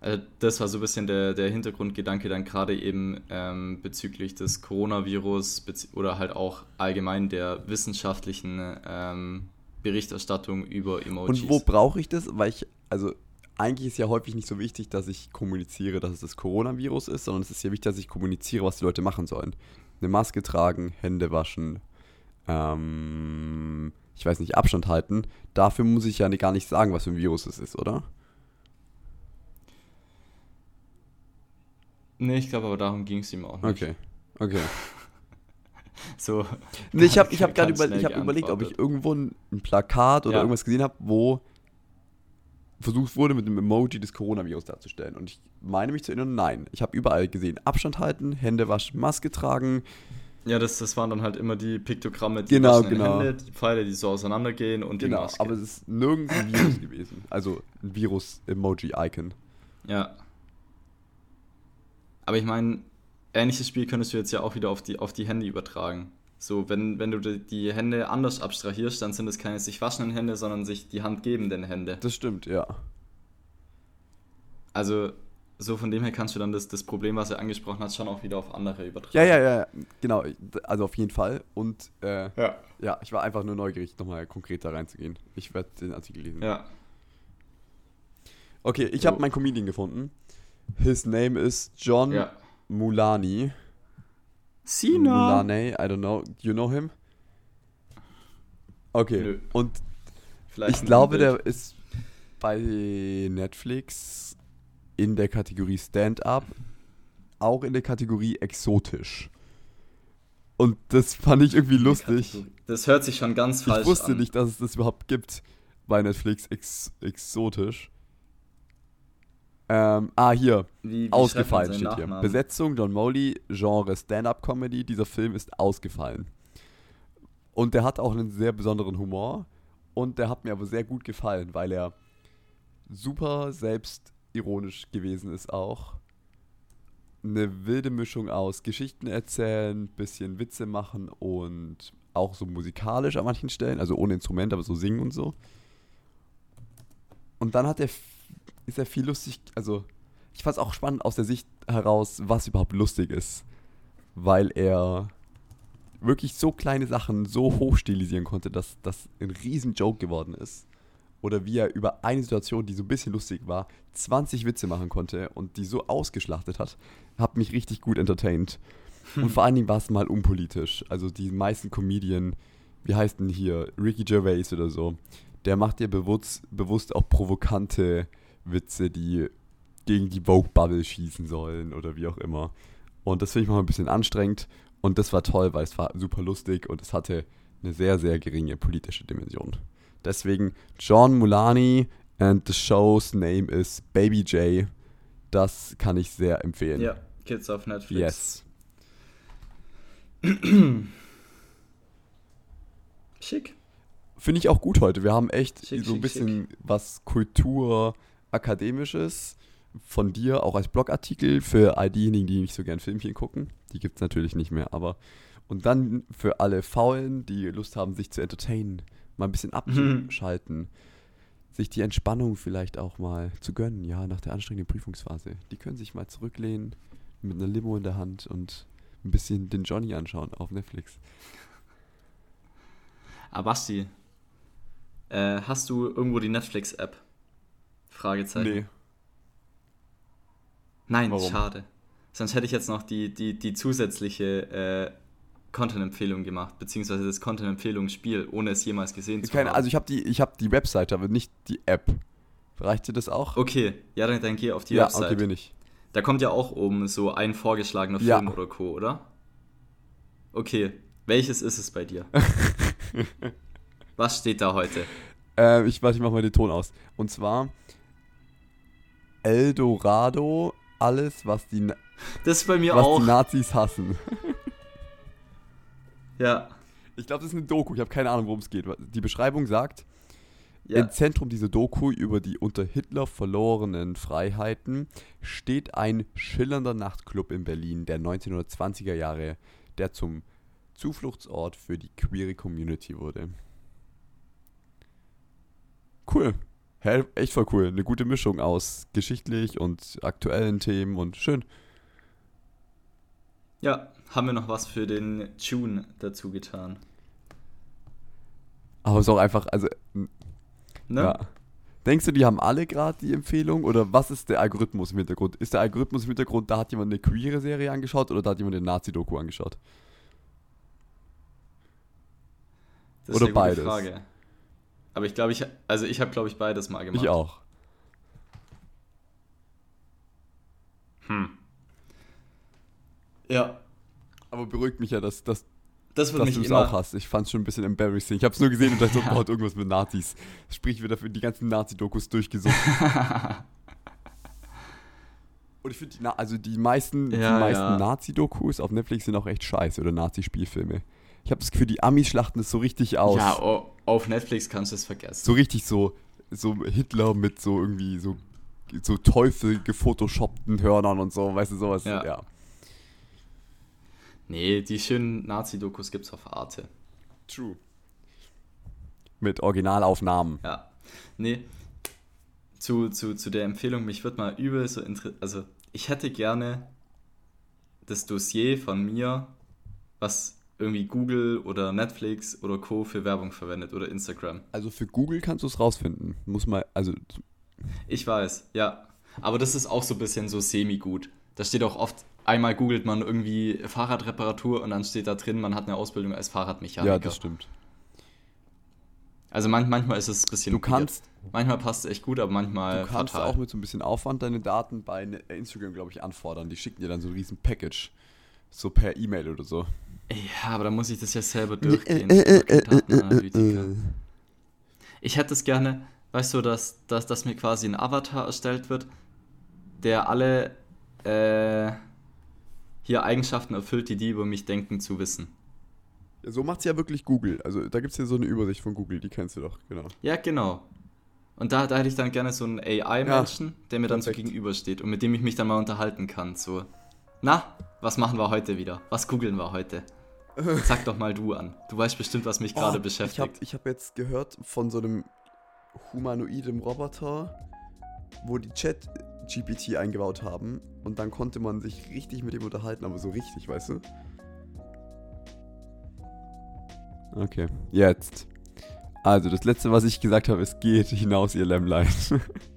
Also das war so ein bisschen der, der Hintergrundgedanke dann gerade eben ähm, bezüglich des Coronavirus oder halt auch allgemein der wissenschaftlichen ähm, Berichterstattung über Emojis. Und wo brauche ich das? Weil ich, also eigentlich ist ja häufig nicht so wichtig, dass ich kommuniziere, dass es das Coronavirus ist, sondern es ist ja wichtig, dass ich kommuniziere, was die Leute machen sollen. Eine Maske tragen, Hände waschen, ähm, ich weiß nicht, Abstand halten. Dafür muss ich ja gar nicht sagen, was für ein Virus es ist, oder? Nee, ich glaube aber darum ging es ihm auch nicht. Okay. Okay. <laughs> So, Nee, ich habe ich hab gerade über, ich hab überlegt, ob ich irgendwo ein, ein Plakat oder Ja. irgendwas gesehen habe, wo versucht wurde, mit einem Emoji das Coronavirus darzustellen. Und ich meine mich zu erinnern, nein. Ich habe überall gesehen, Abstand halten, Hände waschen, Maske tragen. Ja, das, das waren dann halt immer die Piktogramme, die Genau, genau. Hände, die Pfeile, die so auseinandergehen und die Genau, Maske. aber es ist nirgends ein Virus gewesen. Also ein Virus-Emoji-Icon. ja. Aber ich meine, ähnliches Spiel könntest du jetzt ja auch wieder auf die, auf die Hände übertragen. So, wenn, wenn du die, Hände anders abstrahierst, dann sind es keine sich waschenden Hände, sondern sich die Hand gebenden Hände. Das stimmt, ja. Also, so von dem her kannst du dann das, das Problem, was er angesprochen hat, schon auch wieder auf andere übertragen. Ja, ja, ja, genau. Also auf jeden Fall. Und äh, Ja. ja, ich war einfach nur neugierig, nochmal konkret da reinzugehen. Ich werde den Artikel lesen. Ja. Okay, ich So. habe meinen Comedian gefunden. His name is John Ja. Mulani. Sina! Mulane, I don't know. You know him? Okay. Nö. Und Vielleicht ich glaube, Bild. der ist bei Netflix in der Kategorie Stand-up, auch in der Kategorie exotisch. Und das fand ich irgendwie lustig. Das hört sich schon ganz falsch Ich wusste an. nicht, dass es das überhaupt gibt bei Netflix ex exotisch. Ähm, ah, hier. Wie, wie ausgefallen steht seinen hier. Nachnamen? Besetzung John Molly, Genre Stand-up-Comedy. Dieser Film ist ausgefallen. Und der hat auch einen sehr besonderen Humor. Und der hat mir aber sehr gut gefallen, weil er super selbstironisch gewesen ist auch. Eine wilde Mischung aus Geschichten erzählen, bisschen Witze machen und auch so musikalisch an manchen Stellen, also ohne Instrument, aber so singen und so. Und dann hat er, ist er viel lustig, also ich fand es auch spannend aus der Sicht heraus, was überhaupt lustig ist. Weil er wirklich so kleine Sachen so hoch stilisieren konnte, dass das ein riesen Joke geworden ist. Oder wie er über eine Situation, die so ein bisschen lustig war, 20 Witze machen konnte und die so ausgeschlachtet hat, hat mich richtig gut entertained. Und vor allen Dingen war es mal unpolitisch. Also die meisten Comedien, wie heißt denn hier, Ricky Gervais oder so, der macht ja bewusst, bewusst auch provokante Witze, die gegen die Vogue-Bubble schießen sollen oder wie auch immer. Und das finde ich mal ein bisschen anstrengend. Und das war toll, weil es war super lustig und es hatte eine sehr, sehr geringe politische Dimension. Deswegen John Mulani and the show's name is Baby J. Das kann ich sehr empfehlen. Ja, Kids auf Netflix. Yes. Schick. Finde ich auch gut heute. Wir haben echt Schick, so ein schick, bisschen was Kulturakademisches von dir, auch als Blogartikel für all diejenigen, die nicht so gern Filmchen gucken. Die gibt es natürlich nicht mehr, aber. Und dann für alle Faulen, die Lust haben, sich zu entertainen, mal ein bisschen abzuschalten, sich die Entspannung vielleicht auch mal zu gönnen, ja, nach der anstrengenden Prüfungsphase. Die können sich mal zurücklehnen mit einer Limo in der Hand und ein bisschen den Johnny anschauen auf Netflix. Aber Basti, Äh, hast du irgendwo die Netflix-App? Fragezeichen. Nee. Nein, Warum? schade. Sonst hätte ich jetzt noch die, die, die zusätzliche äh, Content-Empfehlung gemacht, beziehungsweise das Content-Empfehlungsspiel, ohne es jemals gesehen zu Keine, haben. Also ich habe die, hab die Webseite, aber nicht die App. Reicht dir das auch? Okay, ja, dann, dann geh auf die ja, Webseite. Ja, okay, bin ich. Da kommt ja auch oben so ein vorgeschlagener Film ja. oder Co., oder? Okay, welches ist es bei dir? <laughs> Was steht da heute? Äh, ich warte, ich mach mal den Ton aus. Und zwar Eldorado, alles, was die, das ist bei mir was auch. die Nazis hassen. <laughs> ja. Ich glaube, das ist eine Doku. Ich habe keine Ahnung, worum es geht. Die Beschreibung sagt, ja. Im Zentrum dieser Doku über die unter Hitler verlorenen Freiheiten steht ein schillernder Nachtclub in Berlin der 1920er Jahre, der zum Zufluchtsort für die queere Community wurde. Cool. Hä, echt voll cool. Eine gute Mischung aus geschichtlich und aktuellen Themen und schön. Ja, haben wir noch was für den Tune dazu getan. Aber es ist auch einfach, also Ne? Ja. Denkst du, die haben alle gerade die Empfehlung oder was ist der Algorithmus im Hintergrund? Ist der Algorithmus im Hintergrund, da hat jemand eine queere Serie angeschaut oder da hat jemand eine Nazi-Doku angeschaut? Das oder ist eine beides? Frage. Aber ich glaube, ich, also ich habe, glaube ich, beides mal gemacht. Ich auch. Hm. Ja. Aber beruhigt mich ja, dass, dass das mich du es auch hast. Ich fand es schon ein bisschen embarrassing. Ich habe es nur gesehen und dachte, ja. oh Gott, irgendwas mit Nazis. Sprich, wir dafür die ganzen Nazi-Dokus durchgesucht. <laughs> und ich finde, also die meisten, ja, meisten ja. Nazi-Dokus auf Netflix sind auch echt scheiße oder Nazi-Spielfilme. Ich habe das Gefühl, die Amis schlachten es so richtig aus. Ja, oh, auf Netflix kannst du es vergessen. So richtig so, so Hitler mit so irgendwie so, so Teufel gefotoshoppten Hörnern und so, weißt du, sowas. ja. ja. Nee, die schönen Nazi-Dokus gibt's auf Arte. True. Mit Originalaufnahmen. Ja. Nee. Zu, zu, zu der Empfehlung, mich würde mal übel so interessieren. Also, ich hätte gerne das Dossier von mir, was irgendwie Google oder Netflix oder Co. für Werbung verwendet oder Instagram. Also für Google kannst du es rausfinden. Muss mal, also. Ich weiß, ja. Aber das ist auch so ein bisschen so semi-gut. Da steht auch oft einmal googelt man irgendwie Fahrradreparatur und dann steht da drin, man hat eine Ausbildung als Fahrradmechaniker. Ja, das stimmt. Also man, manchmal ist es ein bisschen. Du kannst. Weird. Manchmal passt es echt gut, aber manchmal. Du kannst fatal. auch mit so ein bisschen Aufwand deine Daten bei Instagram, glaube ich, anfordern. Die schicken dir dann so ein riesen Package. So per E-Mail oder so. Ja, aber dann muss ich das ja selber durchgehen. Datenanalytiker. Ich hätte es gerne, weißt du, dass, dass, dass mir quasi ein Avatar erstellt wird, der alle. Äh, hier Eigenschaften erfüllt, die die über mich denken zu wissen. Ja, so macht es ja wirklich Google. Also da gibt es ja so eine Übersicht von Google, die kennst du doch, genau. Ja, genau. Und da, da hätte ich dann gerne so einen AI-Menschen, ja, der mir dann perfekt. so gegenübersteht und mit dem ich mich dann mal unterhalten kann. So, na, was machen wir heute wieder? Was googeln wir heute? Sag doch mal du an. Du weißt bestimmt, was mich oh, gerade beschäftigt. Ich habe hab jetzt gehört von so einem humanoiden Roboter, wo die Chat GPT eingebaut haben und dann konnte man sich richtig mit ihm unterhalten, aber so richtig, weißt du? Okay, jetzt. Also, das letzte, was ich gesagt habe, es geht hinaus, ihr Lämmlein. <laughs>